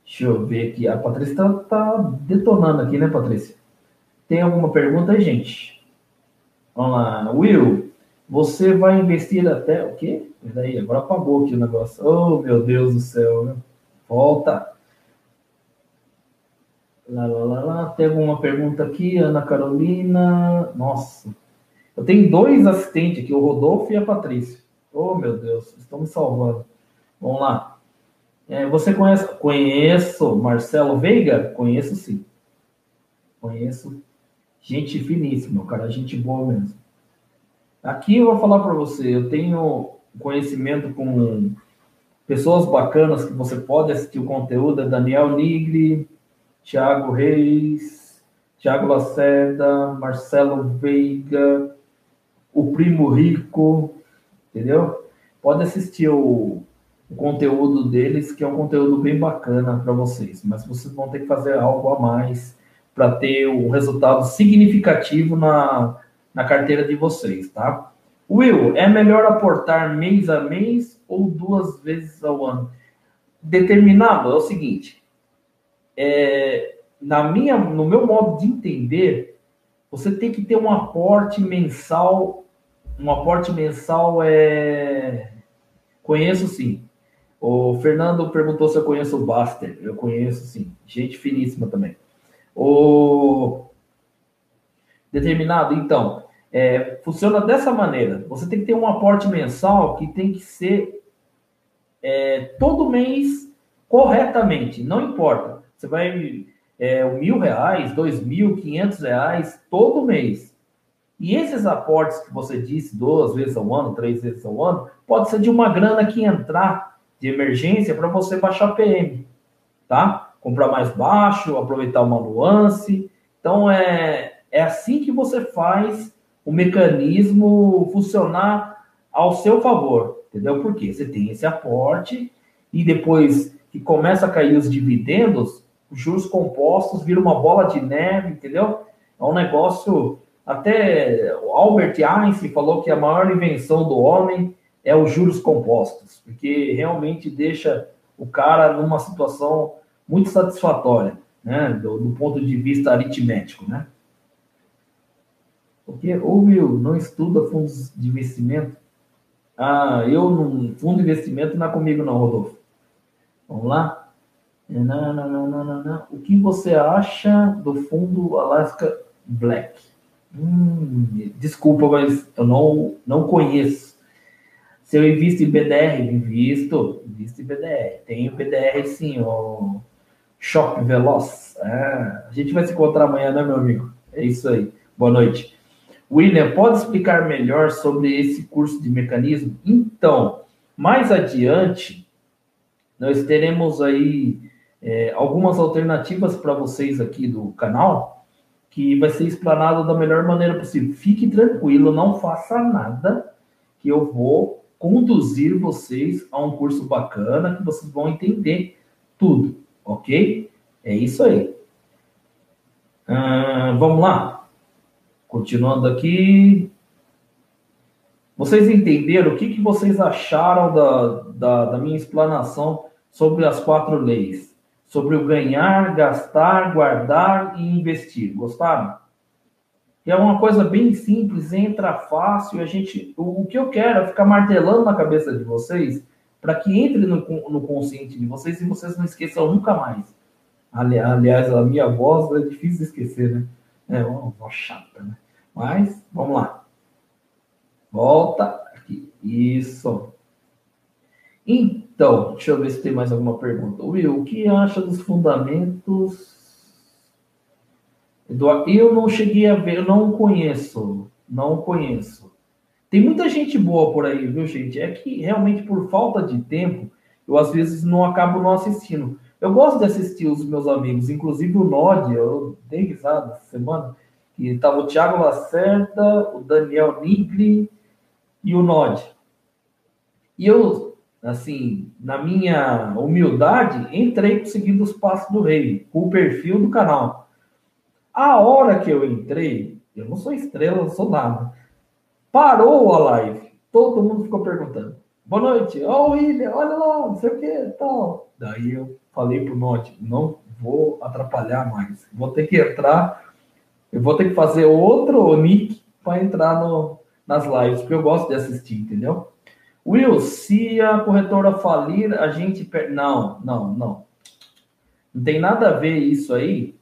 Deixa eu ver aqui. A Patrícia está tá detonando aqui, né, Patrícia? Tem alguma pergunta gente? Vamos lá. Will, você vai investir até o quê? Peraí, agora apagou aqui o negócio. Oh, meu Deus do céu. Né? Volta. Lá, lá, lá, lá. Tem alguma pergunta aqui? Ana Carolina. Nossa. Eu tenho dois assistentes aqui, o Rodolfo e a Patrícia. Oh, meu Deus, estão me salvando. Vamos lá. É, você conhece? Conheço Marcelo Veiga? Conheço sim. Conheço. Gente finíssima, cara, gente boa mesmo. Aqui eu vou falar para você, eu tenho conhecimento com pessoas bacanas que você pode assistir o conteúdo, é Daniel Nigri, Thiago Reis, Thiago Lacerda, Marcelo Veiga, o Primo Rico, entendeu? Pode assistir o o conteúdo deles, que é um conteúdo bem bacana para vocês, mas vocês vão ter que fazer algo a mais para ter um resultado significativo na, na carteira de vocês, tá? Will, é melhor aportar mês a mês ou duas vezes ao ano? Determinado é o seguinte, é, na minha, no meu modo de entender, você tem que ter um aporte mensal, um aporte mensal é conheço sim, o Fernando perguntou se eu conheço o Baster. Eu conheço, sim. Gente finíssima também. O determinado, então, é, funciona dessa maneira. Você tem que ter um aporte mensal que tem que ser é, todo mês corretamente. Não importa. Você vai é, mil reais, dois mil, quinhentos reais todo mês. E esses aportes que você disse duas vezes ao ano, três vezes ao ano, pode ser de uma grana que entrar de emergência para você baixar PM, tá? Comprar mais baixo, aproveitar uma nuance. Então é, é assim que você faz o mecanismo funcionar ao seu favor, entendeu? Porque você tem esse aporte e depois que começa a cair os dividendos, os juros compostos viram uma bola de neve, entendeu? É um negócio. Até Albert Einstein falou que a maior invenção do homem é os juros compostos, porque realmente deixa o cara numa situação muito satisfatória, né, do, do ponto de vista aritmético, né? Porque, Will, não estuda fundos de investimento? Ah, eu não, fundo de investimento não é comigo não, Rodolfo. Vamos lá? Não, não, não, não, não. O que você acha do fundo Alaska Black? Hum, desculpa, mas eu não, não conheço. Se eu invisto em BDR, invisto, invisto em BDR. Tenho BDR sim, o Shop Veloz. É, a gente vai se encontrar amanhã, né, meu amigo? É isso aí. Boa noite. William, pode explicar melhor sobre esse curso de mecanismo? Então, mais adiante, nós teremos aí é, algumas alternativas para vocês aqui do canal que vai ser explanado da melhor maneira possível. Fique tranquilo, não faça nada, que eu vou conduzir vocês a um curso bacana que vocês vão entender tudo, ok? É isso aí. Ah, vamos lá. Continuando aqui. Vocês entenderam o que, que vocês acharam da, da, da minha explanação sobre as quatro leis? Sobre o ganhar, gastar, guardar e investir. Gostaram? É uma coisa bem simples, entra fácil. A gente, o, o que eu quero é ficar martelando na cabeça de vocês para que entre no, no consciente de vocês e vocês não esqueçam nunca mais. Ali, aliás, a minha voz é difícil de esquecer, né? É uma voz chata, né? Mas, vamos lá. Volta aqui. Isso. Então, deixa eu ver se tem mais alguma pergunta. Will, o que acha dos fundamentos? Eu não cheguei a ver, eu não conheço. Não conheço. Tem muita gente boa por aí, viu, gente? É que realmente por falta de tempo, eu às vezes não acabo não assistindo. Eu gosto de assistir os meus amigos, inclusive o Nod, eu dei risada essa semana, que estava o Thiago Lacerda, o Daniel Nigri e o Nod. E eu, assim, na minha humildade, entrei seguindo os passos do rei, com o perfil do canal. A hora que eu entrei, eu não sou estrela, não sou nada. Parou a live. Todo mundo ficou perguntando. Boa noite. Ó, oh, William, olha lá, não sei o que, tal. Daí eu falei pro Note, não vou atrapalhar mais. Vou ter que entrar, eu vou ter que fazer outro nick para entrar no, nas lives, porque eu gosto de assistir, entendeu? Will, se a corretora falir, a gente per... Não, não, não. Não tem nada a ver isso aí.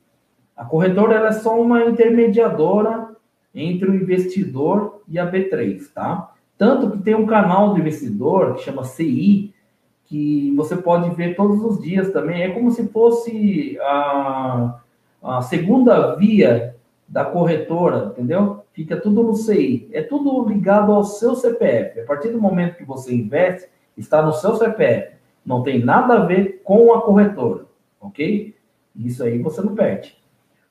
A corretora é só uma intermediadora entre o investidor e a B3, tá? Tanto que tem um canal do investidor que chama CI, que você pode ver todos os dias também. É como se fosse a, a segunda via da corretora, entendeu? Fica tudo no CI. É tudo ligado ao seu CPF. A partir do momento que você investe, está no seu CPF. Não tem nada a ver com a corretora, ok? Isso aí você não perde.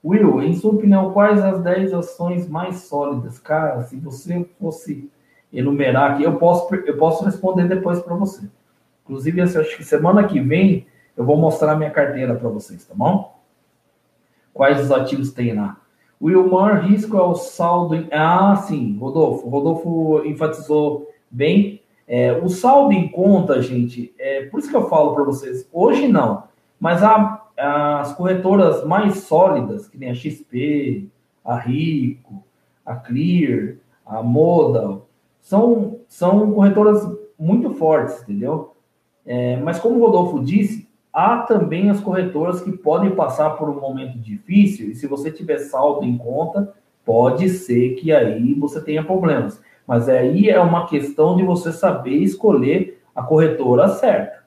Will, em sua opinião, quais as 10 ações mais sólidas? Cara, se você fosse enumerar aqui, eu posso, eu posso responder depois para você. Inclusive, acho que semana que vem eu vou mostrar minha carteira para vocês, tá bom? Quais os ativos tem lá? O maior risco é o saldo. Em... Ah, sim, Rodolfo. Rodolfo enfatizou bem. É, o saldo em conta, gente, é por isso que eu falo para vocês. Hoje não, mas a, as corretoras mais sólidas, que nem a XP, a Rico, a Clear, a Modal, são, são corretoras muito fortes, entendeu? É, mas como o Rodolfo disse, há também as corretoras que podem passar por um momento difícil, e se você tiver saldo em conta, pode ser que aí você tenha problemas. Mas aí é uma questão de você saber escolher a corretora certa,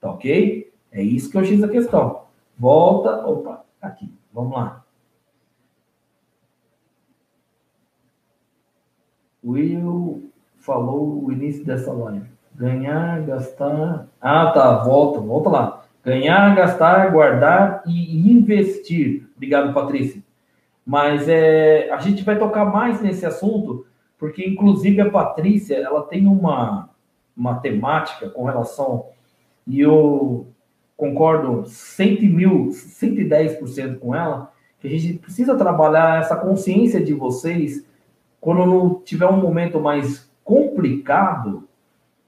tá ok? É isso que eu fiz a questão. Volta, opa, aqui, vamos lá. Will falou o início dessa live. Ganhar, gastar. Ah, tá, volta, volta lá. Ganhar, gastar, guardar e investir. Obrigado, Patrícia. Mas é, a gente vai tocar mais nesse assunto, porque inclusive a Patrícia ela tem uma, uma temática com relação, e eu concordo 100 mil, 110% com ela, que a gente precisa trabalhar essa consciência de vocês quando tiver um momento mais complicado,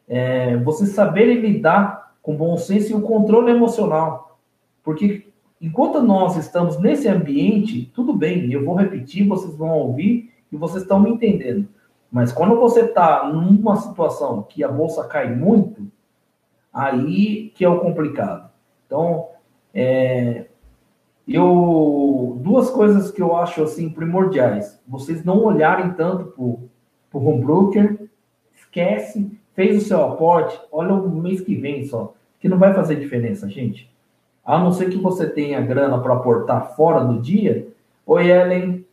é, vocês saberem lidar com bom senso e o controle emocional. Porque enquanto nós estamos nesse ambiente, tudo bem, eu vou repetir, vocês vão ouvir e vocês estão me entendendo. Mas quando você está numa situação que a bolsa cai muito, aí que é o complicado. Então, é, eu duas coisas que eu acho assim primordiais. Vocês não olharem tanto para o home broker, esquece, fez o seu aporte, olha o mês que vem só, que não vai fazer diferença, gente. A não ser que você tenha grana para aportar fora do dia, oi Ellen,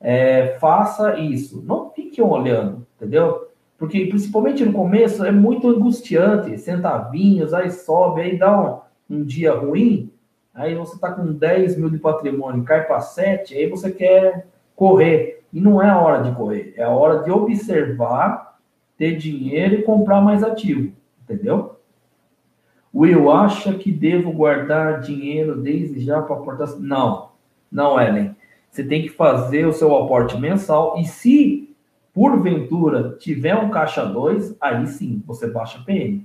é, faça isso. Não fique olhando, entendeu? Porque principalmente no começo é muito angustiante, centavinhos, aí sobe, aí dá um um dia ruim, aí você está com 10 mil de patrimônio, cai para 7, aí você quer correr. E não é a hora de correr, é a hora de observar, ter dinheiro e comprar mais ativo. Entendeu? Will, acha que devo guardar dinheiro desde já para aportar? Não, não, Ellen. Você tem que fazer o seu aporte mensal e se porventura tiver um caixa 2, aí sim você baixa PN.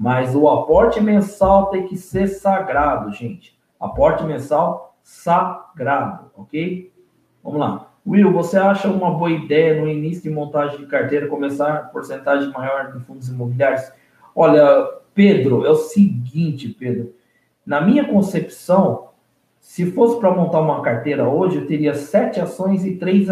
Mas o aporte mensal tem que ser sagrado, gente. Aporte mensal sagrado, ok? Vamos lá. Will, você acha uma boa ideia no início de montagem de carteira começar porcentagem maior de fundos imobiliários? Olha, Pedro, é o seguinte, Pedro. Na minha concepção, se fosse para montar uma carteira hoje, eu teria sete ações e três,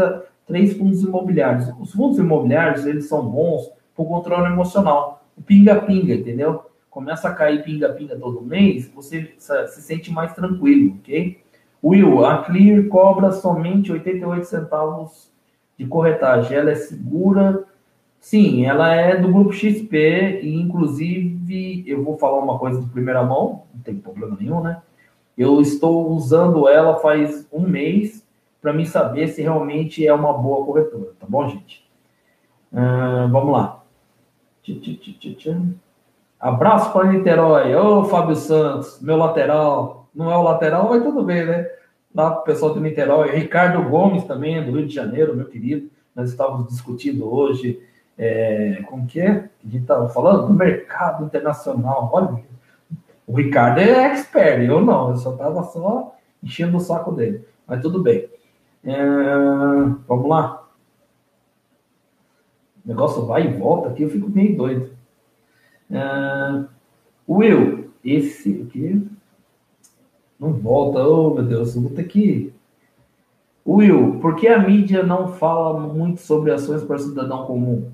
três fundos imobiliários. Os fundos imobiliários, eles são bons para o controle emocional. Pinga-pinga, entendeu? Começa a cair pinga-pinga todo mês, você se sente mais tranquilo, ok? Will, a Clear cobra somente 88 centavos de corretagem. Ela é segura Sim, ela é do grupo XP e, inclusive, eu vou falar uma coisa de primeira mão, não tem problema nenhum, né? Eu estou usando ela faz um mês para me saber se realmente é uma boa corretora, tá bom, gente? Uh, vamos lá. Abraço para Niterói. Ô, Fábio Santos, meu lateral. Não é o lateral, mas tudo bem, né? Lá pro pessoal de Niterói. Ricardo Gomes também, do Rio de Janeiro, meu querido. Nós estávamos discutindo hoje é, como que é? A gente estava falando? Do mercado internacional. Olha, o Ricardo é expert, eu não, eu só estava só enchendo o saco dele. Mas tudo bem. É, vamos lá. O negócio vai e volta aqui, eu fico meio doido. É, Will, esse aqui não volta. Oh, meu Deus, eu ter que. Will, por que a mídia não fala muito sobre ações para o cidadão comum?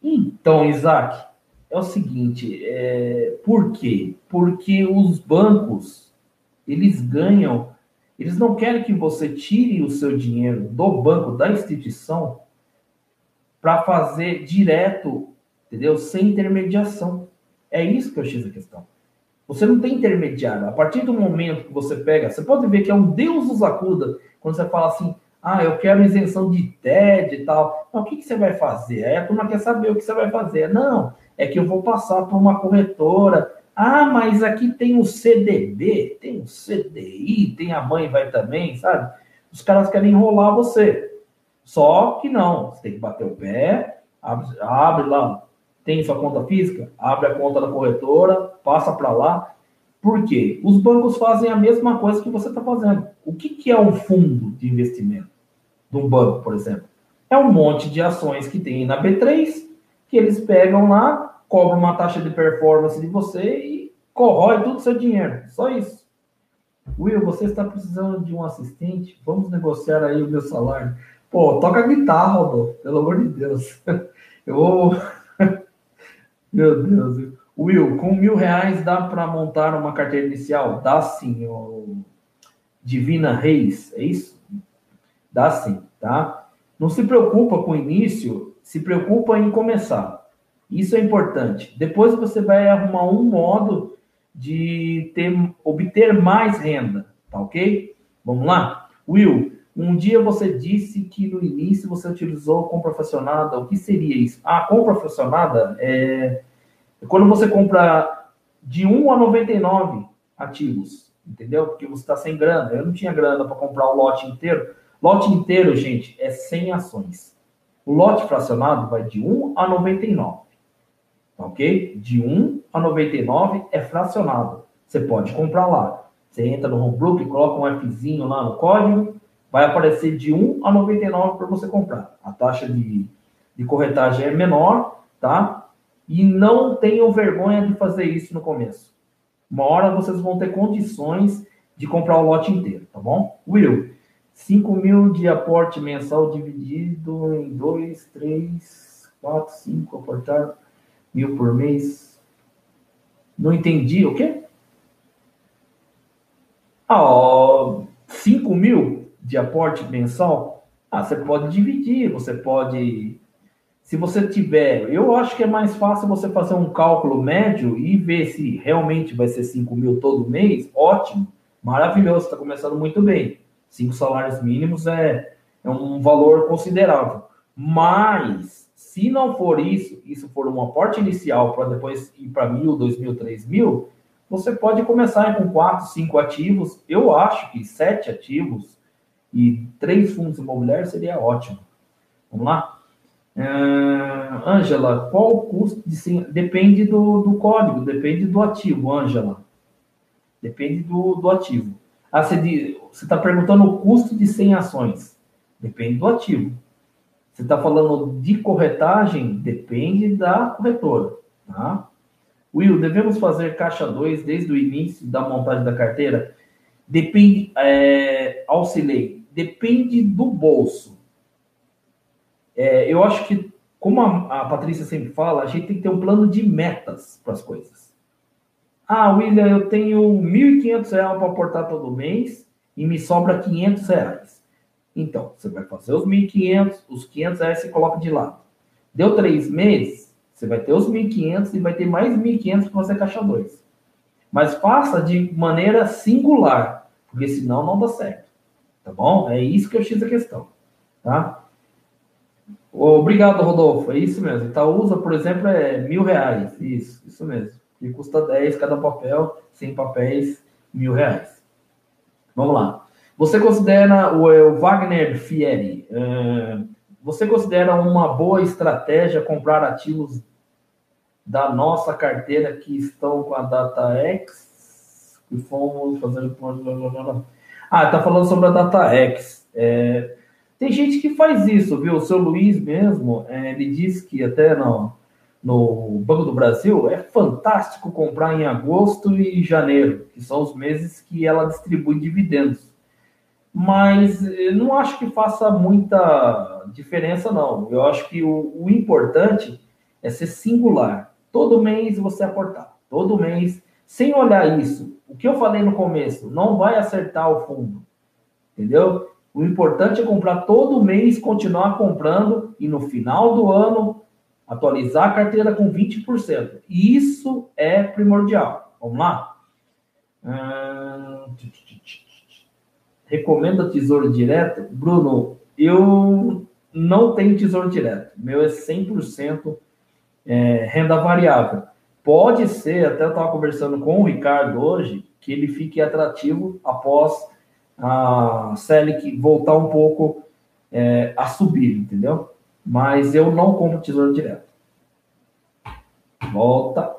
Então, Isaac, é o seguinte, é, por quê? Porque os bancos, eles ganham, eles não querem que você tire o seu dinheiro do banco, da instituição, para fazer direto, entendeu? Sem intermediação. É isso que eu achei a questão. Você não tem intermediário. A partir do momento que você pega, você pode ver que é um Deus nos acuda quando você fala assim, ah, eu quero isenção de TED e tal. Não, o que, que você vai fazer? Aí a turma quer saber o que você vai fazer. Não, é que eu vou passar por uma corretora. Ah, mas aqui tem o CDB, tem o CDI, tem a mãe vai também, sabe? Os caras querem enrolar você. Só que não, você tem que bater o pé, abre, abre lá, tem sua conta física, abre a conta da corretora, passa para lá. Por quê? Os bancos fazem a mesma coisa que você está fazendo. O que, que é um fundo de investimento de um banco, por exemplo? É um monte de ações que tem na B3 que eles pegam lá, cobram uma taxa de performance de você e corrói todo o seu dinheiro. Só isso. Will, você está precisando de um assistente? Vamos negociar aí o meu salário. Pô, toca guitarra, Rodolfo, pelo amor de Deus. Eu vou. meu Deus. Will, com mil reais dá para montar uma carteira inicial? Dá sim, o Divina Reis, é isso? Dá sim, tá? Não se preocupa com o início, se preocupa em começar. Isso é importante. Depois você vai arrumar um modo de ter, obter mais renda, tá ok? Vamos lá? Will, um dia você disse que no início você utilizou compra fracionada. O que seria isso? Ah, compra fracionada é quando você compra de 1 a 99 ativos, entendeu? Porque você está sem grana. Eu não tinha grana para comprar o lote inteiro. Lote inteiro, gente, é 100 ações. O lote fracionado vai de 1 a 99. Tá ok? De 1 a 99 é fracionado. Você pode comprar lá. Você entra no Homebrook, coloca um Fzinho lá no código, vai aparecer de 1 a 99 para você comprar. A taxa de, de corretagem é menor, tá? E não tenham vergonha de fazer isso no começo. Uma hora vocês vão ter condições de comprar o lote inteiro, tá bom? Will, 5 mil de aporte mensal dividido em 2, 3, 4, 5, aportar mil por mês. Não entendi, o quê? Ah, ó, 5 mil de aporte mensal? Ah, você pode dividir, você pode se você tiver, eu acho que é mais fácil você fazer um cálculo médio e ver se realmente vai ser 5 mil todo mês, ótimo, maravilhoso, está começando muito bem. Cinco salários mínimos é, é um valor considerável. Mas, se não for isso, isso for um aporte inicial para depois ir para mil, dois mil, três mil, você pode começar com quatro, cinco ativos. Eu acho que sete ativos e três fundos imobiliários seria ótimo. Vamos lá? Ângela, uh, qual o custo de? Depende do, do código, depende do ativo, Ângela. Depende do, do ativo. Ah, você está perguntando o custo de 100 ações. Depende do ativo. Você está falando de corretagem? Depende da corretora. Tá? Will, devemos fazer caixa 2 desde o início da montagem da carteira? Depende, é, auxiliei, depende do bolso. É, eu acho que, como a, a Patrícia sempre fala, a gente tem que ter um plano de metas para as coisas. Ah, William, eu tenho R$ 1.500 para aportar todo mês e me sobra 500 reais. Então, você vai fazer os 1.500, os 500 reais você coloca de lado. Deu três meses, você vai ter os 1.500 e vai ter mais 1.500 para você caixa 2. Mas faça de maneira singular, porque senão não dá certo. Tá bom? É isso que eu fiz a questão. Tá? Obrigado, Rodolfo. É isso mesmo. Itaúsa, por exemplo, é mil reais. Isso, isso mesmo. E custa 10 cada papel, 100 papéis, mil reais. Vamos lá. Você considera o, é, Wagner Fieri, uh, você considera uma boa estratégia comprar ativos da nossa carteira que estão com a data X? Que fomos fazer. Ah, está falando sobre a data X. É, tem gente que faz isso, viu? O seu Luiz mesmo, é, ele diz que até no, no Banco do Brasil é fantástico comprar em agosto e janeiro, que são os meses que ela distribui dividendos. Mas não acho que faça muita diferença, não. Eu acho que o, o importante é ser singular. Todo mês você aportar. Todo mês, sem olhar isso. O que eu falei no começo, não vai acertar o fundo. Entendeu? O importante é comprar todo mês, continuar comprando e no final do ano atualizar a carteira com 20%. Isso é primordial. Vamos lá? Recomenda tesouro direto? Bruno, eu não tenho tesouro direto. Meu é 100% é, renda variável. Pode ser, até eu estava conversando com o Ricardo hoje, que ele fique atrativo após a Selic voltar um pouco é, a subir, entendeu? Mas eu não compro tesouro direto. Volta.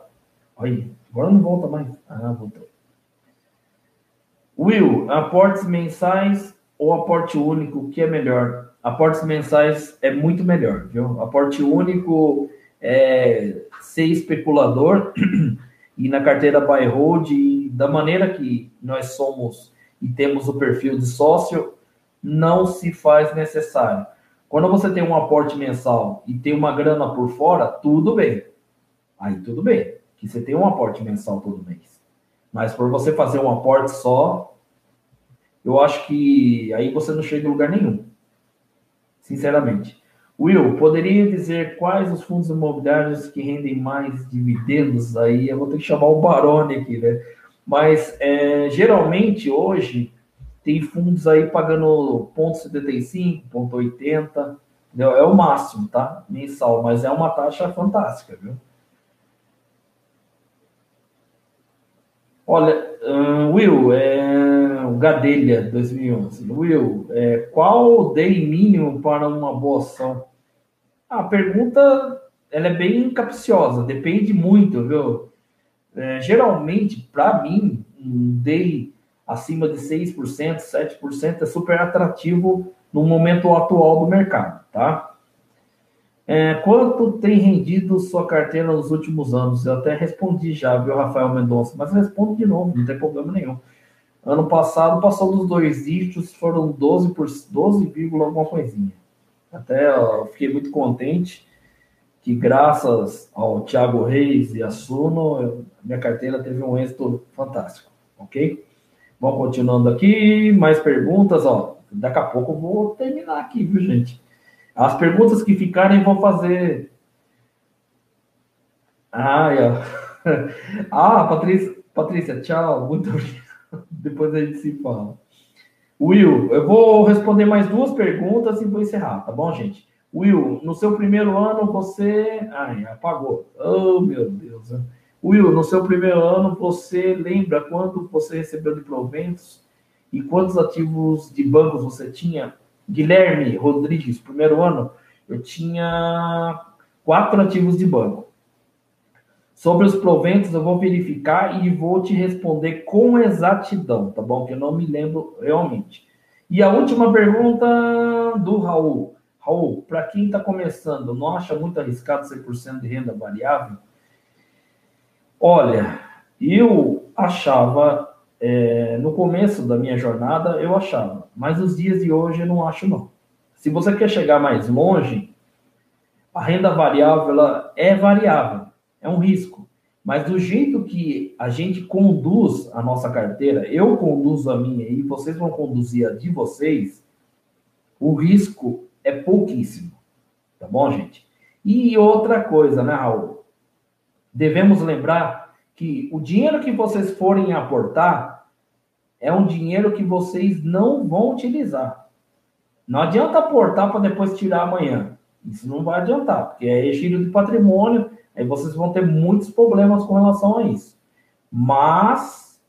Olha, agora não volta mais. Ah, voltou. Will, aportes mensais ou aporte único, o que é melhor? Aportes mensais é muito melhor, viu? Aporte único é ser especulador e na carteira buy hold, da maneira que nós somos e temos o perfil de sócio, não se faz necessário. Quando você tem um aporte mensal e tem uma grana por fora, tudo bem. Aí tudo bem, que você tem um aporte mensal todo mês. Mas por você fazer um aporte só, eu acho que aí você não chega em lugar nenhum. Sinceramente. Will, poderia dizer quais os fundos imobiliários que rendem mais dividendos? Aí eu vou ter que chamar o Barone aqui, né? Mas é, geralmente hoje tem fundos aí pagando ponto 75, ponto 80, entendeu? É o máximo, tá? Mensal, mas é uma taxa fantástica, viu? Olha, uh, Will, é, o Gadelha 2011. Will, é, qual o DEI mínimo para uma boa ação? A pergunta ela é bem capciosa, depende muito, viu? É, geralmente, para mim, um DEI acima de 6%, 7% é super atrativo no momento atual do mercado, tá? É, quanto tem rendido sua carteira nos últimos anos? Eu até respondi já, viu, Rafael Mendonça, mas respondo de novo, não tem problema nenhum. Ano passado passou dos dois dígitos, foram 12 por 12, alguma coisinha. Até ó, fiquei muito contente que graças ao Thiago Reis e a Suno, minha carteira teve um êxito fantástico, ok? Vamos continuando aqui, mais perguntas, ó. Daqui a pouco eu vou terminar aqui, viu, gente? As perguntas que ficarem vou fazer. Ah, ah Patrícia, Patrícia, tchau, muito obrigado. Depois a gente se fala. Will, eu vou responder mais duas perguntas e vou encerrar, tá bom, gente? Will, no seu primeiro ano você. Ai, apagou. Oh, meu Deus. Will, no seu primeiro ano você lembra quando você recebeu de proventos e quantos ativos de bancos você tinha? Guilherme Rodrigues, primeiro ano, eu tinha quatro ativos de banco. Sobre os proventos, eu vou verificar e vou te responder com exatidão, tá bom? Que eu não me lembro realmente. E a última pergunta do Raul. Raul, para quem está começando, não acha muito arriscado 100% de renda variável? Olha, eu achava, é, no começo da minha jornada, eu achava, mas nos dias de hoje eu não acho não. Se você quer chegar mais longe, a renda variável ela é variável, é um risco. Mas do jeito que a gente conduz a nossa carteira, eu conduzo a minha e vocês vão conduzir a de vocês, o risco é pouquíssimo. Tá bom, gente? E outra coisa, né, Raul? Devemos lembrar que o dinheiro que vocês forem aportar é um dinheiro que vocês não vão utilizar. Não adianta aportar para depois tirar amanhã. Isso não vai adiantar, porque é regime de patrimônio, aí vocês vão ter muitos problemas com relação a isso. Mas,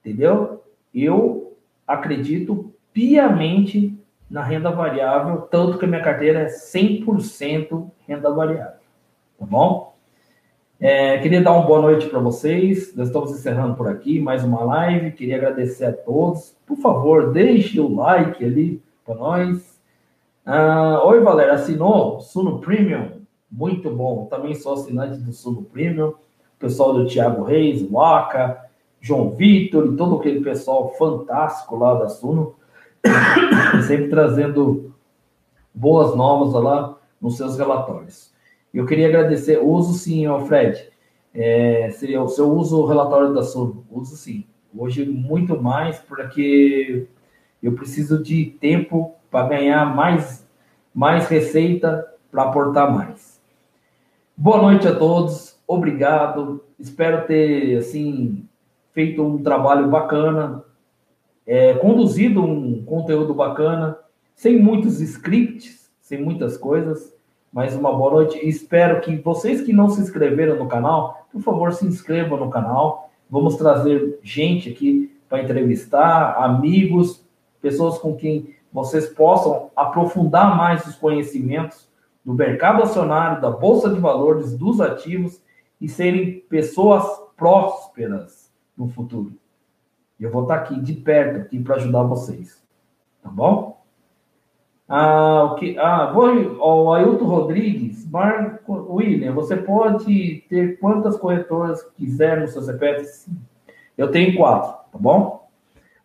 entendeu? Eu acredito piamente na renda variável, tanto que a minha carteira é 100% renda variável. Tá bom? É, queria dar uma boa noite para vocês. Nós estamos encerrando por aqui mais uma live. Queria agradecer a todos. Por favor, deixe o like ali para nós. Ah, Oi, Valéria. Assinou Suno Premium? Muito bom. Também sou assinante do Suno Premium. O pessoal do Thiago Reis, Waka, João Vitor e todo aquele pessoal fantástico lá da Suno. sempre trazendo boas novas lá nos seus relatórios. Eu queria agradecer, uso sim, Alfred, é, seria o seu uso o relatório da Suno, uso sim. Hoje muito mais, porque eu preciso de tempo para ganhar mais, mais receita para aportar mais. Boa noite a todos, obrigado. Espero ter assim feito um trabalho bacana é, conduzido um conteúdo bacana, sem muitos scripts, sem muitas coisas, mas uma boa noite. Espero que vocês que não se inscreveram no canal, por favor, se inscrevam no canal. Vamos trazer gente aqui para entrevistar, amigos, pessoas com quem vocês possam aprofundar mais os conhecimentos do mercado acionário, da bolsa de valores, dos ativos e serem pessoas prósperas no futuro. Eu vou estar aqui de perto aqui para ajudar vocês. Tá bom? Ah, o que, ah, vou, o Ailton Rodrigues, Marco, William, você pode ter quantas corretoras quiser no seu CPF? Sim. Eu tenho quatro, tá bom?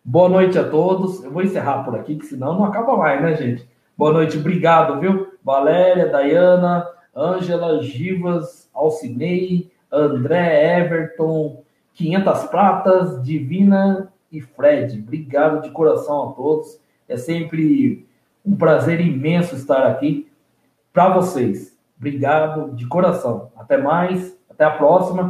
Boa noite a todos. Eu vou encerrar por aqui, que senão não acaba mais, né, gente? Boa noite, obrigado, viu? Valéria, Dayana, Ângela, Givas, Alcinei, André, Everton, 500 pratas, Divina e Fred. Obrigado de coração a todos. É sempre um prazer imenso estar aqui para vocês. Obrigado de coração. Até mais, até a próxima.